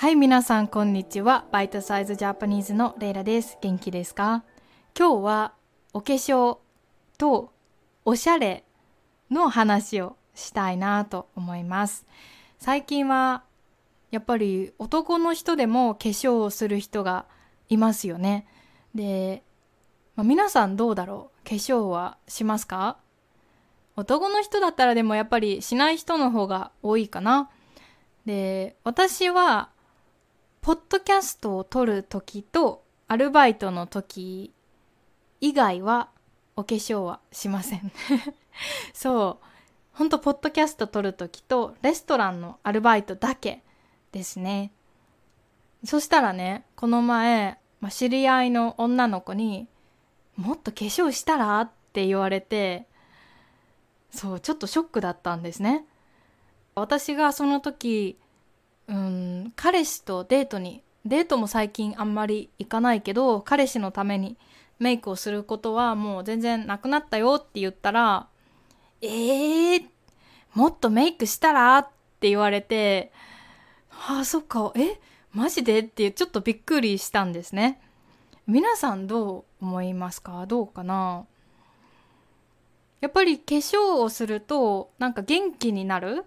はい、皆さん、こんにちは。バイトサイズジャパニーズのレイラです。元気ですか？今日はお化粧とおしゃれの話をしたいなと思います。最近はやっぱり男の人でも化粧をする人がいますよね。で、まあ、皆さんどうだろう？化粧はしますか？男の人だったらでもやっぱりしない人の方が多いかな。で、私はポッドキャストを撮る時とアルバイトの時以外はお化粧はしません。そう。ほんとポッドキャスト撮る時とレストランのアルバイトだけですね。そしたらねこの前、まあ、知り合いの女の子に「もっと化粧したら?」って言われてそうちょっとショックだったんですね。私がその時うん彼氏とデートにデートも最近あんまり行かないけど彼氏のためにメイクをすることはもう全然なくなったよって言ったら「えー、もっとメイクしたら?」って言われて「ああそっかえ？マジで?」ってちょっとびっくりしたんですね。皆さんどう思いますか？どうかな？やっぱり化粧をするとなんか元気になる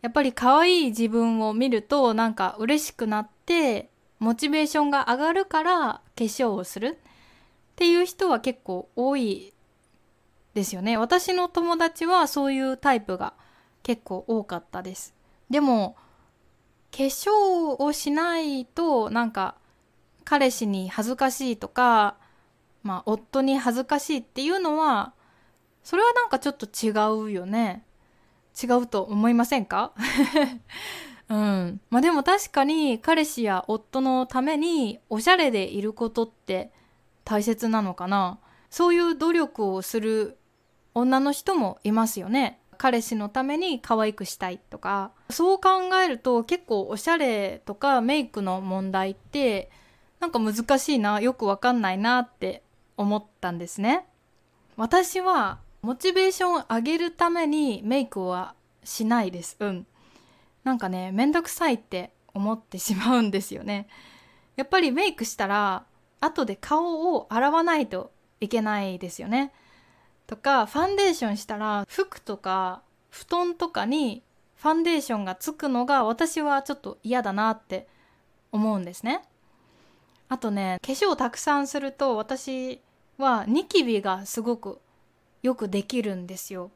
やっぱり可愛い自分を見るとなんか嬉しくなってモチベーションが上がるから化粧をするっていう人は結構多いですよね。私の友達はそういうタイプが結構多かったです。でも化粧をしないとなんか彼氏に恥ずかしいとかまあ夫に恥ずかしいっていうのはそれはなんかちょっと違うよね。違うと思いませんか？うん。まあでも確かに彼氏や夫のためにおしゃれでいることって大切なのかな。そういう努力をする女の人もいますよね。彼氏のために可愛くしたいとか。そう考えると結構おしゃれとかメイクの問題ってなんか難しいな、よくわかんないなって思ったんですね。私はモチベーションを上げるためにメイクはしないです。うん。なんかね、めんどくさいって思ってしまうんですよね。やっぱりメイクしたら、後で顔を洗わないといけないですよね。とか、ファンデーションしたら、服とか布団とかにファンデーションがつくのが私はちょっと嫌だなって思うんですね。あとね、化粧をたくさんすると私はニキビがすごくよくできるんですよ。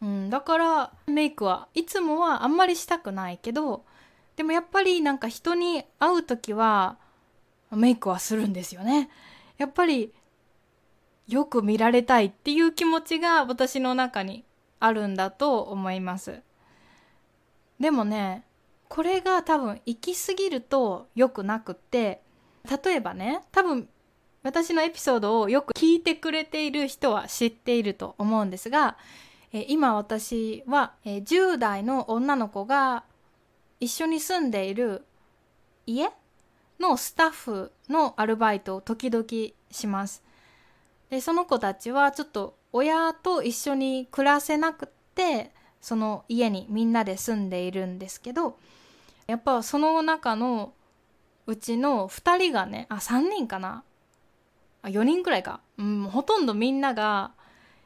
うん、だからメイクはいつもはあんまりしたくないけどでもやっぱりなんか人に会う時はメイクはするんですよね。やっぱりよく見られたいっていう気持ちが私の中にあるんだと思います。でもねこれが多分行き過ぎると良くなくって例えばね多分私のエピソードをよく聞いてくれている人は知っていると思うんですが、今私は、え10代の女の子が一緒に住んでいる家のスタッフのアルバイトを時々します。でその子たちはちょっと親と一緒に暮らせなくてその家にみんなで住んでいるんですけどやっぱその中のうちの2人がねあ3人かなあ4人くらいか、うん、ほとんどみんなが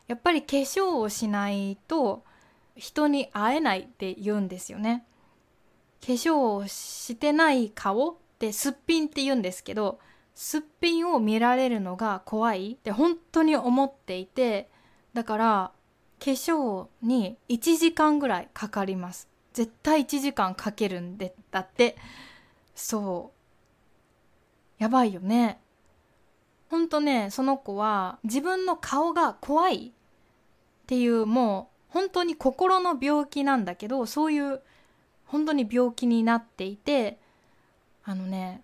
やっぱり化粧をしないと人に会えないって言うんですよね。化粧をしてない顔ってすっぴんって言うんですけどすっぴんを見られるのが怖いって本当に思っていてだから化粧に1時間ぐらいかかります。絶対1時間かけるんでだって。そう。やばいよね。ほんとねその子は自分の顔が怖いっていうもう本当に心の病気なんだけどそういう本当に病気になっていてあのね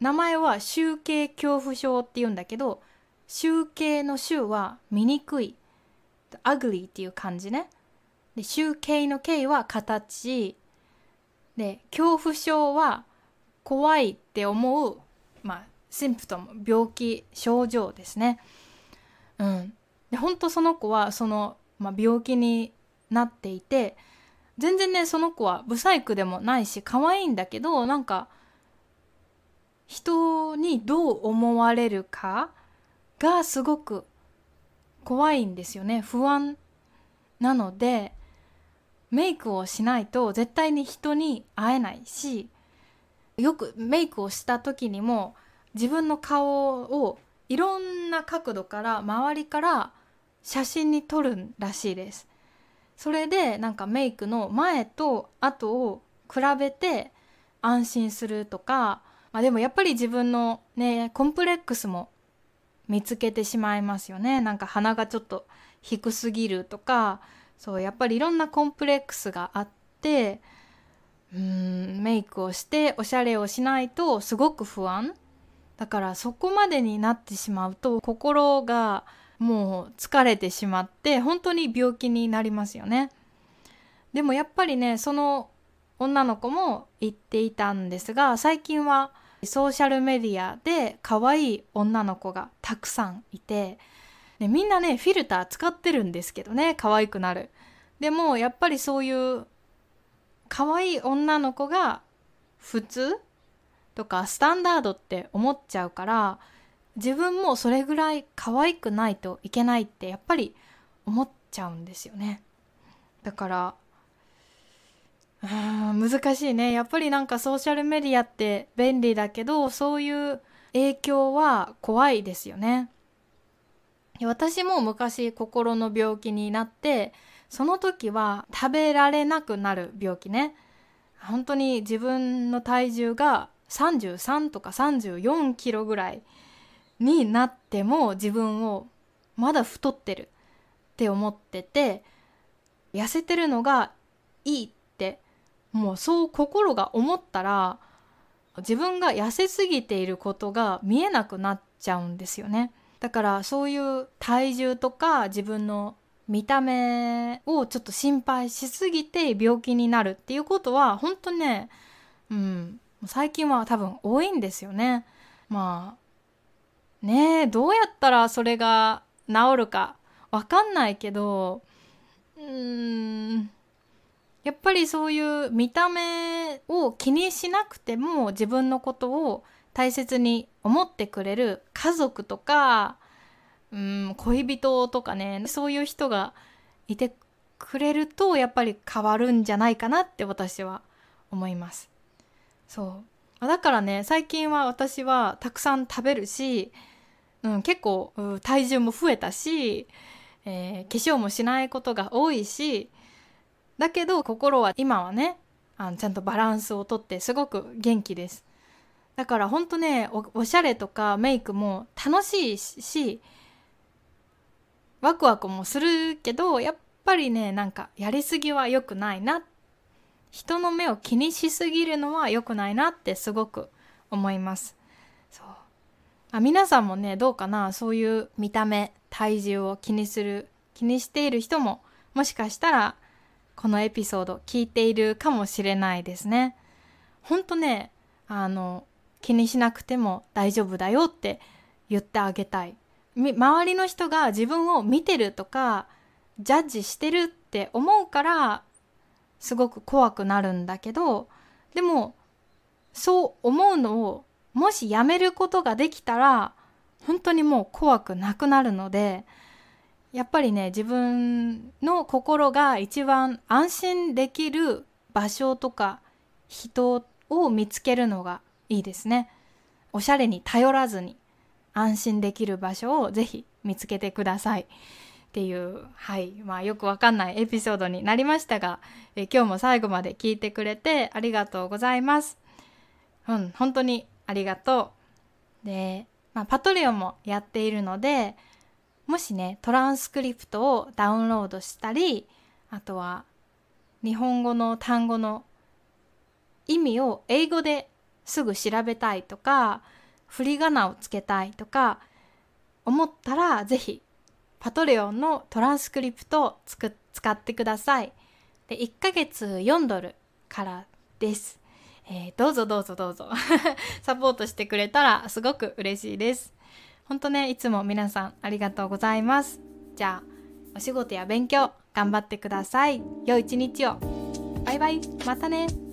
名前は醜形恐怖症って言うんだけど醜形の醜は醜い ugly っていう感じね。で醜形の形は形。で恐怖症は怖いって思うまあ symptom 病気症状ですね。うん、で本当その子はその、まあ、病気になっていて全然ねその子はブサイクでもないし可愛いんだけどなんか人にどう思われるかがすごく怖いんですよね不安なのでメイクをしないと絶対に人に会えないしよくメイクをした時にも自分の顔をいろんな角度から周りから写真に撮るらしいです。それでなんかメイクの前と後を比べて安心するとか、まあ、でもやっぱり自分のねコンプレックスも見つけてしまいますよね。なんか鼻がちょっと低すぎるとかそうやっぱりいろんなコンプレックスがあってうんメイクをしておしゃれをしないとすごく不安。だからそこまでになってしまうと心がもう疲れてしまって本当に病気になりますよね。でもやっぱりねその女の子も言っていたんですが最近はソーシャルメディアで可愛い女の子がたくさんいて、ね、みんなねフィルター使ってるんですけどね可愛くなる。でもやっぱりそういう可愛い女の子が普通とかスタンダードって思っちゃうから自分もそれぐらい可愛くないといけないってやっぱり思っちゃうんですよね。だから難しいね。やっぱりなんかソーシャルメディアって便利だけどそういう影響は怖いですよね。私も昔心の病気になってその時は食べられなくなる病気ね。本当に自分の体重が33とか34キロぐらいになっても自分をまだ太ってるって思ってて痩せてるのがいいってもうそう心が思ったら自分が痩せすぎていることが見えなくなっちゃうんですよね。だからそういう体重とか自分の見た目をちょっと心配しすぎて病気になるっていうことは本当ねうん最近は多分多いんですよね。まあねえどうやったらそれが治るかわかんないけどうーんやっぱりそういう見た目を気にしなくても自分のことを大切に思ってくれる家族とかうん恋人とかねそういう人がいてくれるとやっぱり変わるんじゃないかなって私は思います。そう。だからね最近は私はたくさん食べるし、うん、結構体重も増えたし、えー、化粧もしないことが多いしだけど心は今はねあのちゃんとバランスをとってすごく元気です。だからほんとねおしゃれとかメイクも楽しいしワクワクもするけどやっぱりねなんかやりすぎは良くないなって人の目を気にしすぎるのは良くないなってすごく思いますそうあ皆さんもねどうかな？そういう見た目体重を気にする気にしている人ももしかしたらこのエピソード聞いているかもしれないですね。ほんとね、あの、気にしなくても大丈夫だよって言ってあげたい。周りの人が自分を見てるとか、ジャッジしてるって思うから、すごく怖くなるんだけど、でも、そう思うのを、もしやめることができたら、本当にもう怖くなくなるので、やっぱりね自分の心が一番安心できる場所とか人を見つけるのがいいですね。おしゃれに頼らずに安心できる場所をぜひ見つけてください。っていうはいまあよくわかんないエピソードになりましたがえ今日も最後まで聞いてくれてありがとうございます。うん本当にありがとう。で、まあ、パトリオもやっているのでもしねトランスクリプトをダウンロードしたりあとは日本語の単語の意味を英語ですぐ調べたいとか振り仮名をつけたいとか思ったらぜひパトレオンのトランスクリプトをつく使ってください。で1ヶ月4ドルからです。えー、どうぞどうぞどうぞ サポートしてくれたらすごく嬉しいです。ほんとね、いつも皆さんありがとうございます。じゃあ、お仕事や勉強頑張ってください。良い一日を。バイバイまたね